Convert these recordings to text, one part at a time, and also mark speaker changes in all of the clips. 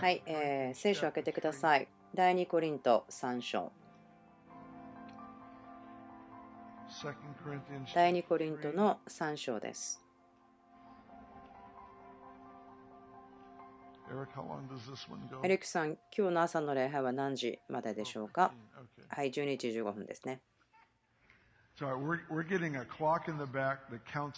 Speaker 1: はい、えー、聖書を開けてください。第2コリント3章。第2コリントの3章です。エリックさん、今日の朝の礼拝は何時まででしょうか？はい、12時15分ですね。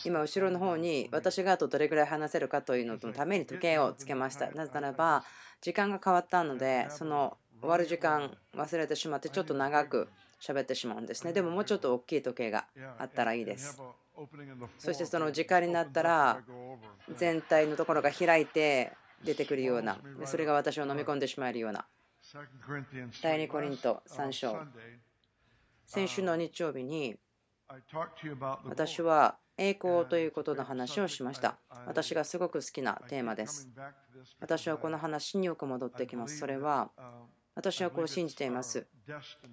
Speaker 1: 今、後ろの方に私があとどれぐらい話せるかというののために時計をつけました。なぜならば、時間が変わったので、その終わる時間忘れてしまって、ちょっと長く喋ってしまうんですね。でももうちょっと大きい時計があったらいいです。そしてその時間になったら、全体のところが開いて出てくるような、それが私を飲み込んでしまえるような。第2コリント3章。先週の日曜日に、私は栄光ということの話をしました。私がすごく好きなテーマです。私はこの話によく戻ってきます。それは私はこう信じています。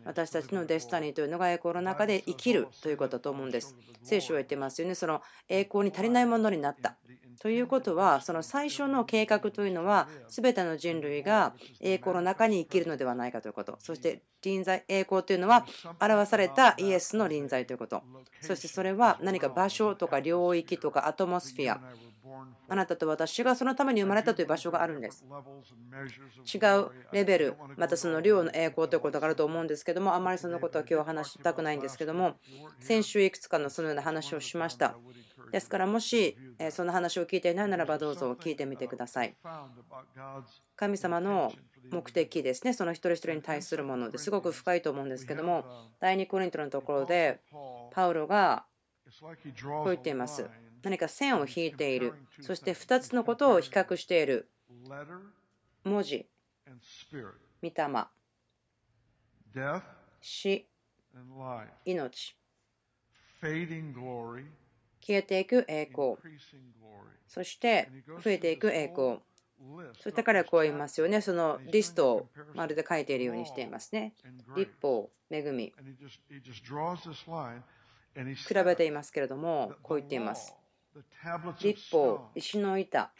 Speaker 1: 私たちのデスタニーというのが栄光の中で生きるということだと思うんです。聖書は言ってますよね。その栄光に足りないものになった。ということは、その最初の計画というのは、全ての人類が栄光の中に生きるのではないかということ。そして臨在、栄光というのは、表されたイエスの臨在ということ。そしてそれは何か場所とか領域とかアトモスフィア。あなたと私がそのために生まれたという場所があるんです。違うレベル、またその量の栄光ということがあると思うんですけども、あまりそのことは今日話したくないんですけども、先週いくつかのそのような話をしました。ですからもしその話を聞いていないならばどうぞ聞いてみてください。神様の目的ですね、その一人一人に対するものですごく深いと思うんですけども、第2コリントのところでパウロがこう言っています。何か線を引いている、そして2つのことを比較している。文字、御霊、死、命。消えていく栄光。そして増えていく栄光。そして彼はこう言いますよね。そのリストをまるで書いているようにしていますね。立法恵み。比べていますけれどもこう言っています立法石の板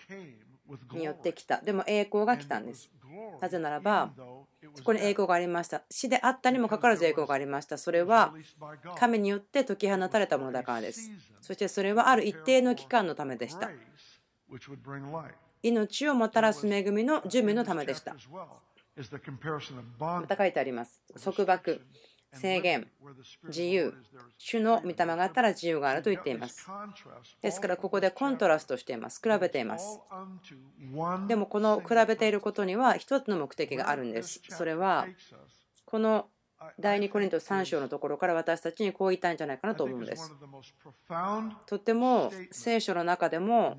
Speaker 1: によってきた。でも栄光が来たんです。なぜならばそこに栄光がありました。死であったにもかかわらず栄光がありました。それは神によって解き放たれたものだからです。そしてそれはある一定の期間のためでした。命をもたらす恵みの準備のためでした。また書いてあります。束縛制限、自由、主の御霊があったら自由があると言っています。ですからここでコントラストしています。比べています。でもこの比べていることには一つの目的があるんです。それはこの第2コリント3章のところから私たちにこう言いたいんじゃないかなと思うんです。とっても聖書の中でも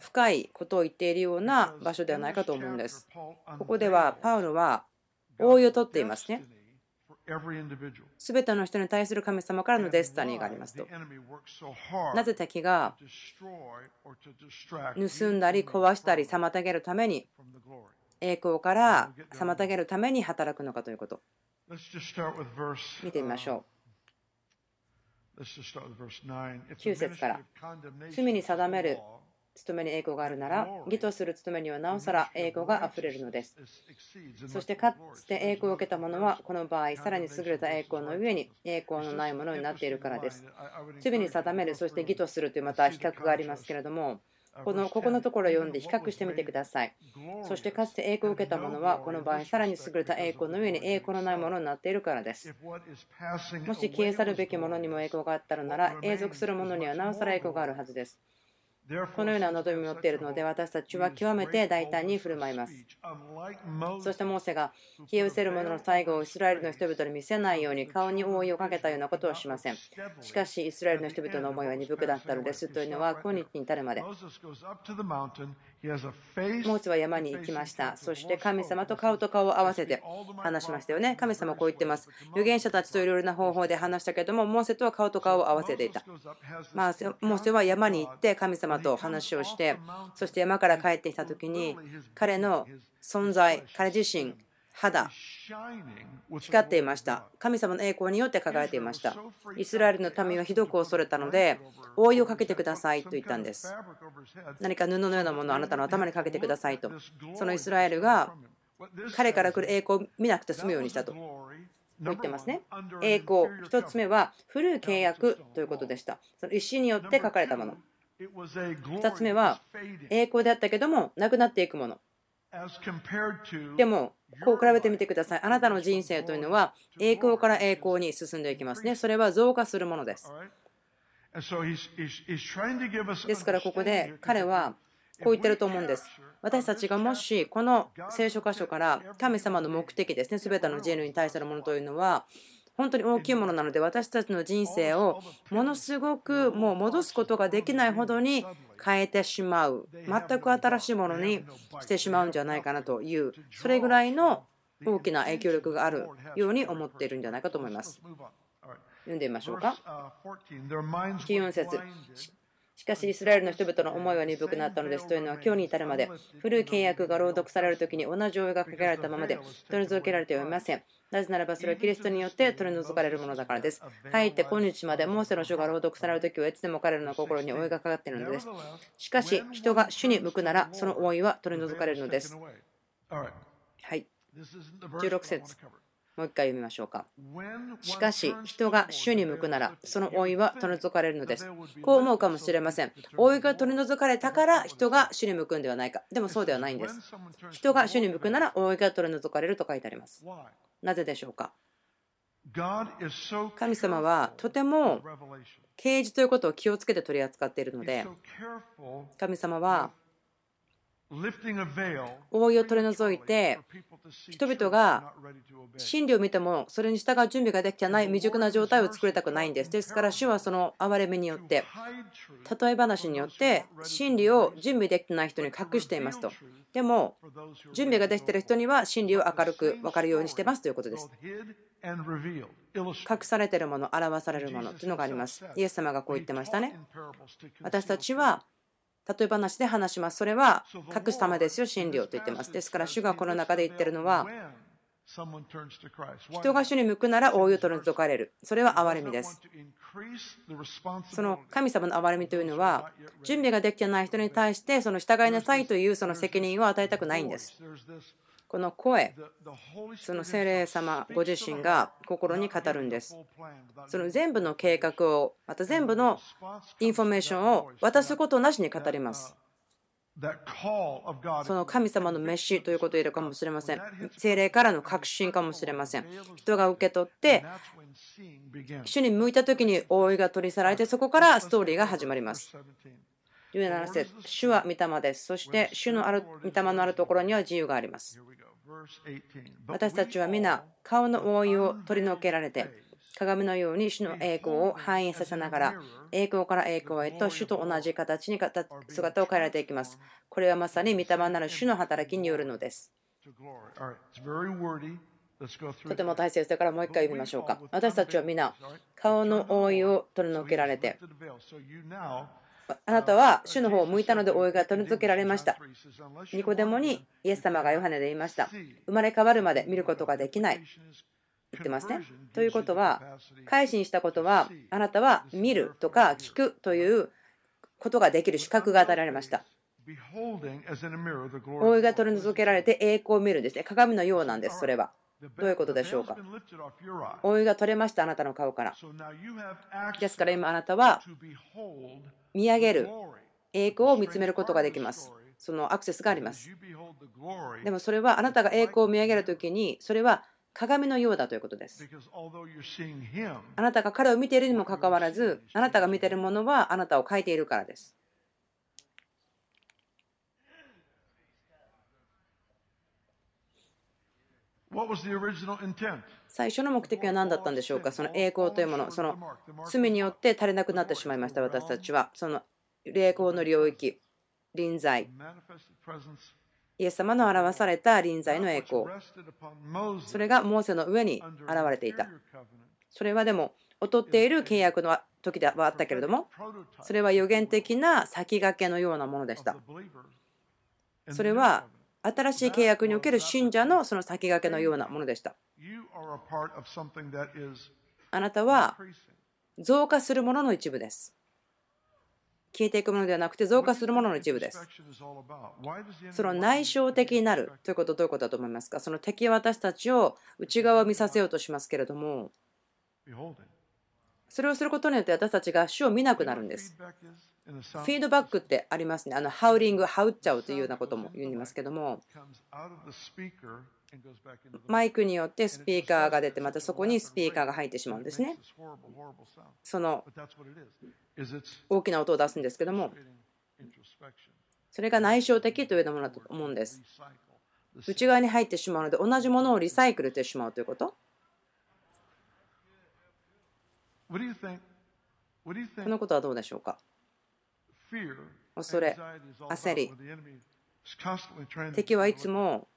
Speaker 1: 深いことを言っているような場所ではないかと思うんです。ここではパウロは覆いを取っていますね。すべての人に対する神様からのデスタニーがありますと。なぜ敵が盗んだり壊したり妨げるために栄光から妨げるために働くのかということ。見てみましょう。9節から罪に定める務めに栄光があるなら、義とする務めにはなおさら栄光があふれるのです。そしてかつて栄光を受けた者は、この場合、さらに優れた栄光の上に栄光のないものになっているからです。罪に定める、そして義とするというまた比較がありますけれども、このここのところを読んで比較してみてください。そしてかつて栄光を受けた者は、この場合、さらに優れた栄光の上に栄光のないものになっているからです。もし消え去るべきものにも栄光があったのなら、永続するものにはなおさら栄光があるはずです。このような望みを持っているので私たちは極めて大胆に振る舞います。そしてモーセが消え失せる者の最後をイスラエルの人々に見せないように顔に覆いをかけたようなことはしません。しかしイスラエルの人々の思いは鈍くだったのですというのは今日に至るまで。モーセは山に行きました。そして神様と顔と顔を合わせて話しましたよね。神様はこう言ってます。預言者たちといろいろな方法で話したけども、モーセとは顔と顔を合わせていた。まあ、モーセは山に行って神様と話をして、そして山から帰ってきた時に、彼の存在、彼自身、肌。光っていました。神様の栄光によって輝いていました。イスラエルの民はひどく恐れたので覆いをかけてくださいと言ったんです。何か布のようなものをあなたの頭にかけてくださいと。そのイスラエルが彼から来る栄光を見なくて済むようにしたと。言ってますね。栄光。1つ目は古い契約ということでした。その石によって書かれたもの。2つ目は栄光であったけどもなくなっていくもの。でもこう比べてみてください。あなたの人生というのは栄光から栄光に進んでいきますね。それは増加するものです。ですからここで彼はこう言ってると思うんです。私たちがもしこの聖書箇所から神様の目的ですね。全ての人類に対するものというのは本当に大きいものなので私たちの人生をものすごくもう戻すことができないほどに変えてしまう。全く新しいものにしてしまうんじゃないかなというそれぐらいの大きな影響力があるように思っているんじゃないかと思います。読んでみましょうか。14節しかしイスラエルの人々の思いは鈍くなったのですというのは今日に至るまで古い契約が朗読される時に同じ応用がかけられたままで取り除けられてはいませんなぜならばそれはキリストによって取り除かれるものだからです。かえって今日までモーセの書が朗読されるときはいつでも彼らの心に覆いがかかっているのです。しかし人が主に向くならその覆いは取り除かれるのです。はい。16節もう一回読みましょうか。しかし、人が主に向くなら、その老いは取り除かれるのです。こう思うかもしれません。老いが取り除かれたから人が主に向くんではないか。でもそうではないんです。人が主に向くなら老いが取り除かれると書いてあります。なぜでしょうか？神様はとても啓示ということを気をつけて取り扱っているので神様は覆いを取り除いて人々が真理を見てもそれに従う準備ができてない未熟な状態を作りたくないんです。ですから主はその憐れみによって例え話によって真理を準備できてない人に隠していますと。でも準備ができている人には真理を明るく分かるようにしてますということです。隠されているもの表されるものというのがあります。イエス様がこう言ってましたね。私たちは例え話で話します。それは隠すためですよ、真理をと言ってます。ですから、主がこの中で言ってるのは、人が主に向くなら大いと除かれる。それは憐れみです。その神様の憐れみというのは、準備ができてない人に対して、その従いなさいというその責任を与えたくないんです。この声、その聖霊様ご自身が心に語るんです。その全部の計画を、また全部のインフォメーションを渡すことなしに語ります。その神様の召しということを言えるかもしれません。聖霊からの確信かもしれません。人が受け取って、主に向いた時に覆いが取り去られて、そこからストーリーが始まります。17節主は御霊です。そして主のある御霊のあるところには自由があります。私たちは皆顔の覆いを取り除けられて鏡のように主の栄光を反映させながら栄光から栄光へと主と同じ形に姿を変えられていきます。これはまさに御霊なる主の働きによるのです。とても大切だからもう一回読みましょうか。私たちは皆顔の覆いを取り除けられてあなたは主の方を向いたので覆いが取り除けられました。ニコデモにイエス様がヨハネで言いました。生まれ変わるまで見ることができない。言ってますね。ということは、改心したことは、あなたは見るとか聞くということができる資格が与えられました。覆いが取り除けられて栄光を見るんですね。鏡のようなんです、それは。どういうことでしょうか覆いが取れました、あなたの顔から。ですから今あなたは見上げる栄光を見つめることができます。そのアクセスがあります。でもそれはあなたが栄光を見上げるときに、それは鏡のようだということです。あなたが彼を見ているにもかかわらず、あなたが見ているものはあなたを変えているからです。最初の目的は何だったんでしょうか？その栄光というもの、その罪によって足りなくなってしまいました、私たちは。その栄光の領域、臨在。イエス様の表された臨在の栄光。それがモーセの上に現れていた。それはでも、劣っている契約の時ではあったけれども、それは予言的な先駆けのようなものでした。それは新しい契約における信者のその先駆けのようなものでした。あなたは増加するものの一部です。消えていくものではなくて増加するものの一部です。その内省的になるということはどういうことだと思いますか？その敵は私たちを内側を見させようとしますけれどもそれをすることによって私たちが主を見なくなるんです。フィードバックってありますね。あのハウリング、ハウっちゃうというようなことも言いますけども、マイクによってスピーカーが出て、またそこにスピーカーが入ってしまうんですね。その大きな音を出すんですけども、それが内省的というようなものだと思うんです。内側に入ってしまうので、同じものをリサイクルしてしまうということ。このことはどうでしょうか？恐れ、焦り。敵はいつも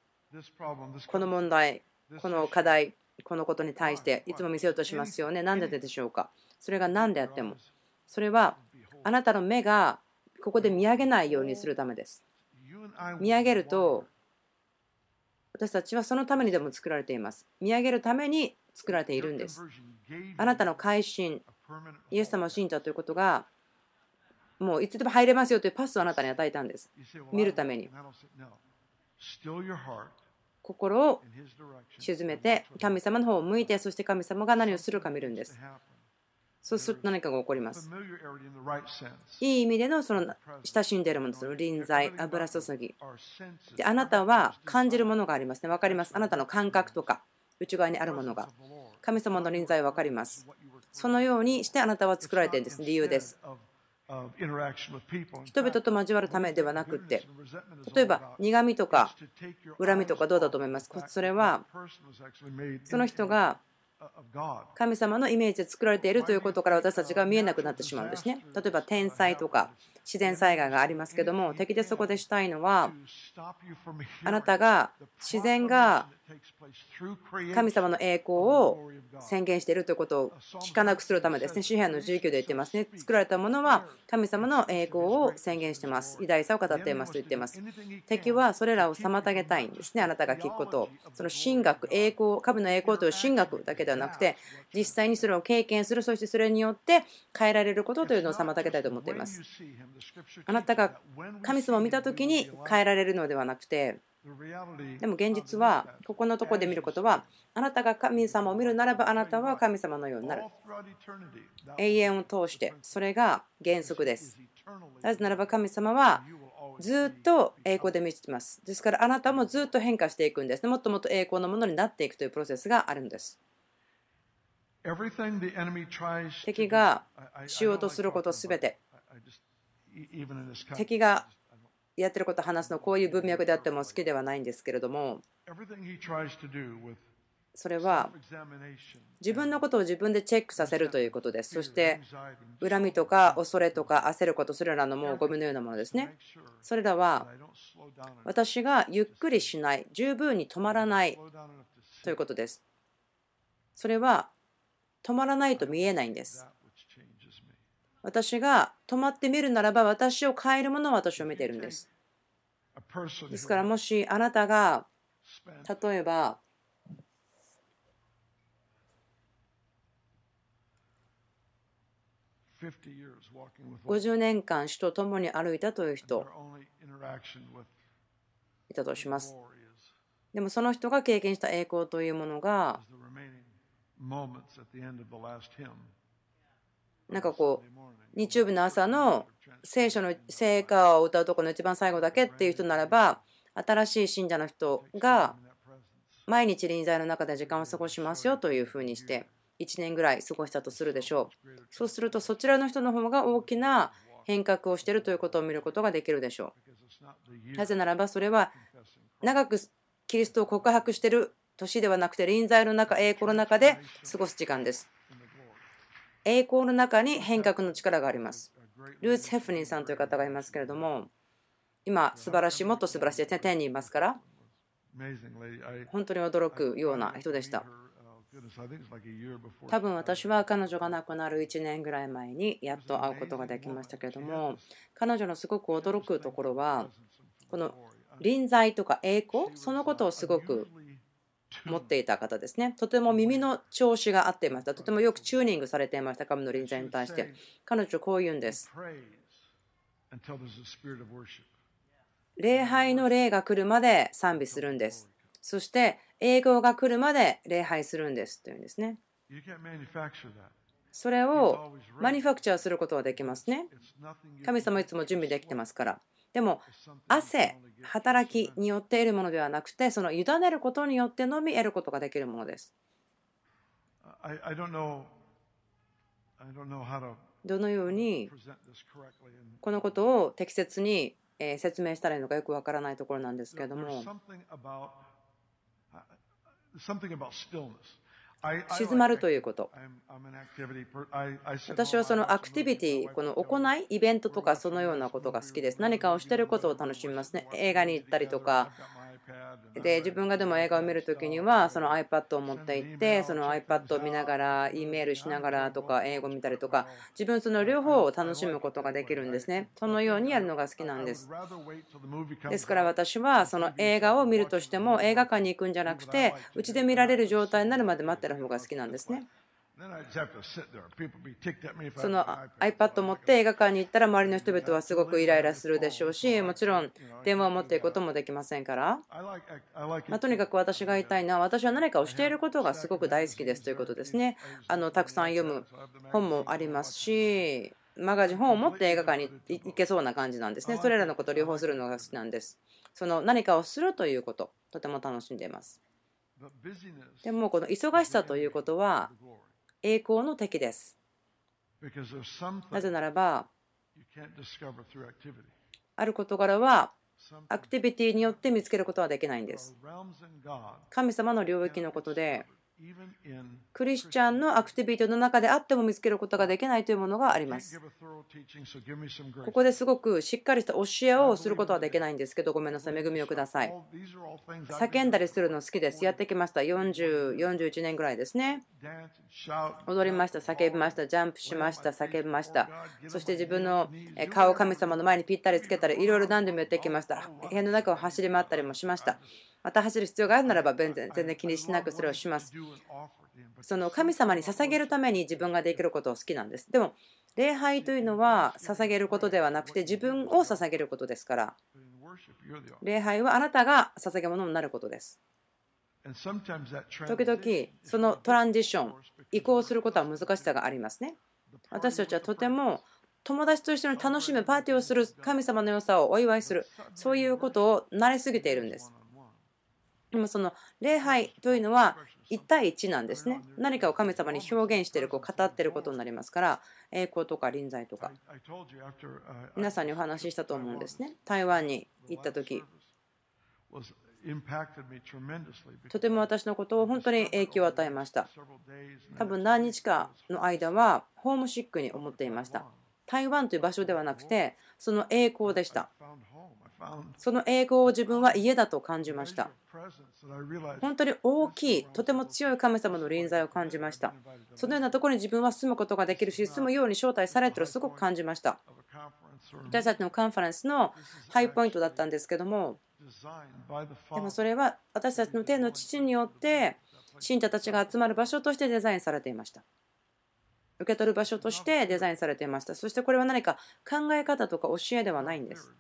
Speaker 1: この問題、この課題、このことに対していつも見せようとしますよね。何ででしょうか？それが何であっても。それはあなたの目がここで見上げないようにするためです。見上げると私たちはそのためにでも作られています。見上げるために作られているんです。あなたの改心、イエス様を信じたということがもういつでも入れますよというパスをあなたに与えたんです。見るために。心を沈めて神様の方を向いてそして神様が何をするか見るんです。そうすると何かが起こります。いい意味でのその親しんでいるもの、その臨在、油注ぎ。であなたは感じるものがありますね。分かります。あなたの感覚とか内側にあるものが。神様の臨在は分かります。そのようにしてあなたは作られているんです。理由です。人々と交わるためではなくて例えば苦みとか恨みとかどうだと思います？かそれはその人が神様のイメージで作られているということから私たちが見えなくなってしまうんですね。例えば天災とか自然災害がありますけども敵でそこでしたいのはあなたが自然が神様の栄光を宣言しているということを聞かなくするためですね。詩篇の19で言ってますね。作られたものは神様の栄光を宣言してます。偉大さを語っていますと言っています。敵はそれらを妨げたいんですね。あなたが聞くことを。その神学、栄光、神の栄光という神学だけではなくて、実際にそれを経験する、そしてそれによって変えられることというのを妨げたいと思っています。あなたが神様を見た時に変えられるのではなくて、でも現実はここのところで見ることはあなたが神様を見るならばあなたは神様のようになる。永遠を通してそれが原則です。なぜならば神様はずっと栄光で満ちています。ですからあなたもずっと変化していくんです。もっともっと栄光のものになっていくというプロセスがあるんです。敵がしようとすることすべて。敵がやってることを話すのこういう文脈であっても好きではないんですけれどもそれは自分のことを自分でチェックさせるということです。そして恨みとか恐れとか焦ることそれらのもうゴミのようなものですね。それらは私がゆっくりしない十分に止まらないということです。それは止まらないと見えないんです私が止まってみるならば私を変えるものは私を見ているんです。ですからもしあなたが例えば50年間死と共に歩いたという人いたとします。でもその人が経験した栄光というものがなんかこう日曜日の朝の聖書の聖歌を歌うところの一番最後だけっていう人ならば新しい信者の人が毎日臨在の中で時間を過ごしますよというふうにして1年ぐらい過ごしたとするでしょう。そうするとそちらの人の方が大きな変革をしているということを見ることができるでしょう。なぜならばそれは長くキリストを告白している年ではなくて臨在の中栄光の中で過ごす時間です。栄光の中に変革の力があります。ルース・ヘフニンさんという方がいますけれども、今、素晴らしい、もっと素晴らしいですね、天にいますから、本当に驚くような人でした。多分私は彼女が亡くなる1年ぐらい前にやっと会うことができましたけれども、彼女のすごく驚くところは、この臨在とか栄光そのことをすごく持っていた方ですね。とても耳の調子が合っていました。とてもよくチューニングされていました、神の臨在に対して。彼女こう言うんです。礼拝の霊が来るまで賛美するんです。そして英語が来るまで礼拝するんですというんですね。それをマニファクチャーすることはできますね。神様いつも準備できてますから。でも汗、働きによって得るものではなくて、その委ねることによってのみ得ることができるものです。どのようにこのことを適切に説明したらいいのかよくわからないところなんですけれども。静まるということ。私はそのアクティビティ、この行い、イベントとかそのようなことが好きです。何かをしてることを楽しみますね。映画に行ったりとか、で自分がでも映画を見るときにはその iPad を持って行ってその iPad を見ながら E メールしながらとか英語見たりとか自分その両方を楽しむことができるんですね。そのようにやるのが好きなんです。ですから私はその映画を見るとしても映画館に行くんじゃなくてうちで見られる状態になるまで待ってる方が好きなんですね。その iPad. を持って映画館に行ったら周りの人々はすごくイライラするでしょうしもちろん電話を持っていくこともできませんから、まとにかく私が言いたいのは私は何かをしていることがすごく大好きですということですね。あのたくさん読む本もありますしマガジン本を持って映画館に行けそうな感じなんですね。それらのことを両方するのが好きなんです。その何かをするということとても楽しんでいます。でもこの忙しさということは栄光の敵です。なぜならば、ある事柄はアクティビティによって見つけることはできないんです。神様の領域のことで、クリスチャンのアクティビティの中であっても見つけることができないというものがあります。ここですごくしっかりした教えをすることはできないんですけど、ごめんなさい、恵みをください。叫んだりするの好きです。やってきました。40、41年ぐらいですね。踊りました、叫びました、ジャンプしました、叫びました。そして自分の顔を神様の前にぴったりつけたり、いろいろ何でもやってきました。部屋の中を走り回ったりもしました。また走る必要があるならば全然全然気にしなくそれをします。その神様に捧げるために自分ができることを好きなんです。でも礼拝というのは捧げることではなくて自分を捧げることですから。礼拝はあなたが捧げ物になることです。時々そのトランジション移行することは難しさがありますね。私たちはとても友達と一緒に楽しむパーティーをする神様の良さをお祝いするそういうことを慣れすぎているんです。でもその礼拝というのは1対1なんですね。何かを神様に表現している、こう語っていることになりますから、栄光とか臨在とか。皆さんにお話ししたと思うんですね。台湾に行った時とても私のことを本当に影響を与えました。多分何日かの間はホームシックに思っていました。台湾という場所ではなくて、その栄光でした。その英語を自分は家だと感じました。本当に大きい、とても強い神様の臨在を感じました。そのようなところに自分は住むことができるし、住むように招待されてるすごく感じました。私たちのカンファレンスのハイポイントだったんですけども、でもそれは私たちの天の父によって信者たちが集まる場所としてデザインされていました。受け取る場所としてデザインされていました。そしてこれは何か考え方とか教えではないんです。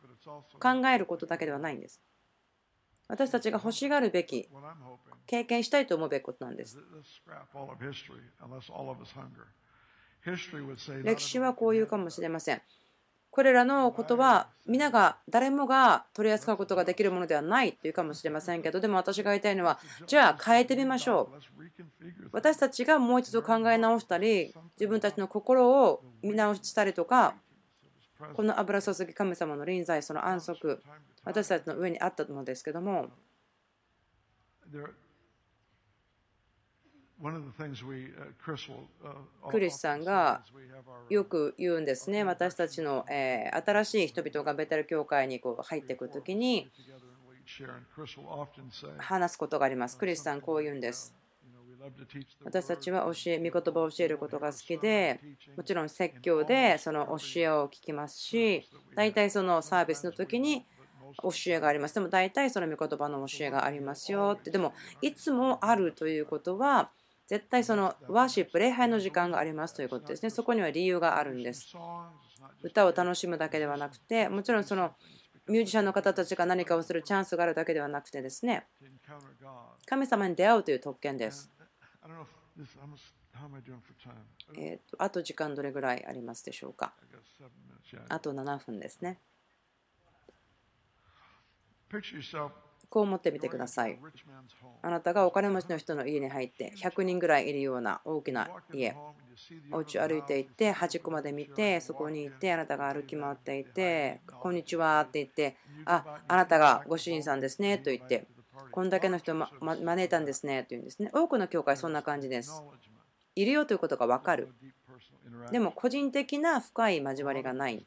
Speaker 1: 考えることだけではないんです。私たちが欲しがるべき、経験したいと思うべきことなんです。歴史はこう言うかもしれません。これらのことは皆が誰もが取り扱うことができるものではないというかもしれませんけどでも私が言いたいのはじゃあ変えてみましょう私たちがもう一度考え直したり自分たちの心を見直したりとかこの油注ぎ神様の臨在その安息私たちの上にあったのですけどもクリスさんがよく言うんですね。私たちの新しい人々がベテル教会にこう入ってくるときに話すことがあります。クリスさんこう言うんです私たちは教え、御言葉を教えることが好きで、もちろん説教でその教えを聞きますし、大体そのサービスの時に教えがあります。でも大体その御言葉の教えがありますよって。でもいつもあるということは絶対そのワーシップ、礼拝の時間がありますということですね。そこには理由があるんです。歌を楽しむだけではなくて、もちろんそのミュージシャンの方たちが何かをするチャンスがあるだけではなくてですね、神様に出会うという特権です。えー、とあと時間どれぐらいありますでしょうかあと7分ですね。こう思ってみてください。あなたがお金持ちの人の家に入って100人ぐらいいるような大きな家、お家を歩いていって端っこまで見てそこにいてあなたが歩き回っていて「こんにちは」って言って「ああなたがご主人さんですね」と言って「こんだけの人を、ま、招いたんですね」と言うんですね。多くの教会そんな感じです。いるよということが分かる。でも個人的な深い交わりがない。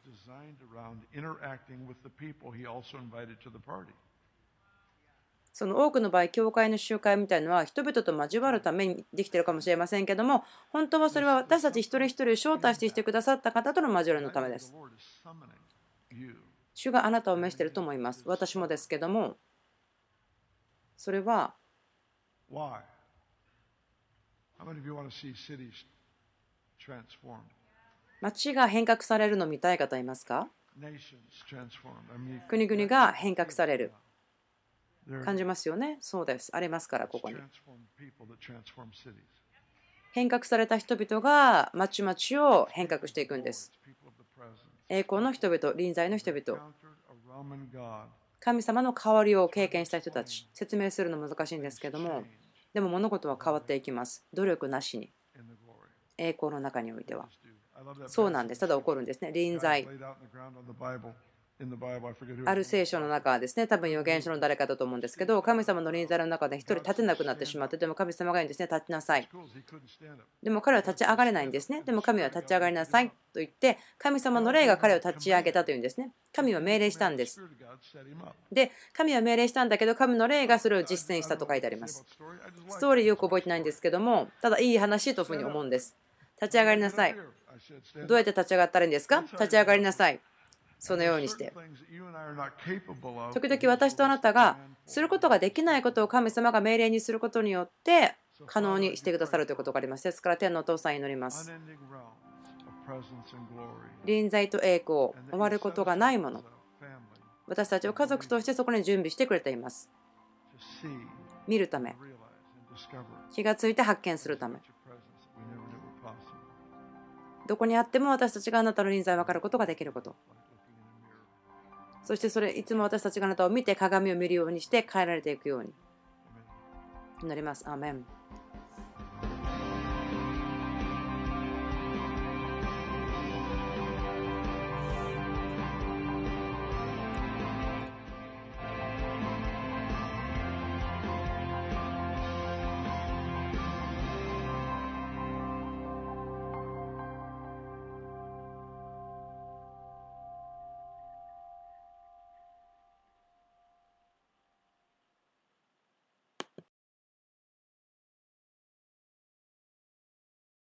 Speaker 1: その多くの場合、教会の集会みたいなのは人々と交わるためにできてるかもしれませんけども、本当はそれは私たち一人一人招待してきてくださった方との交わりのためです。主があなたを召していると思います。私もですけども、それは、町が変革されるのを見たい方いますか？国々が変革される。感じますよね。そうです。ありますから、ここに。変革された人々が町々を変革していくんです。栄光の人々、臨在の人々。神様の代わりを経験した人たち。説明するの難しいんですけども、でも物事は変わっていきます。努力なしに。栄光の中においては。そうなんです。ただ起こるんですね。臨在。ある聖書の中はですね、多分預言書の誰かだと思うんですけど、神様の臨在の中で一人立てなくなってしまって、でも神様が言うんですね、立ちなさい。でも彼は立ち上がれないんですね。でも神は立ち上がりなさいと言って、神様の霊が彼を立ち上げたというんですね。神は命令したんです。で、神は命令したんだけど、神の霊がそれを実践したと書いてあります。ストーリーよく覚えてないんですけども、ただいい話というふうに思うんです。立ち上がりなさい。どうやって立ち上がったらいいんですか？立ち上がりなさい。そのようにして。時々私とあなたがすることができないことを神様が命令にすることによって可能にしてくださるということがあります。ですから天のお父さん祈ります。臨在と栄光終わることがないもの。私たちを家族としてそこに準備してくれています。見るため。気がついて発見するため。どこにあっても私たちがあなたの臨在を分かることができることそしてそれいつも私たちがあなたを見て鏡を見るようにして変えられていくように。なります。アメン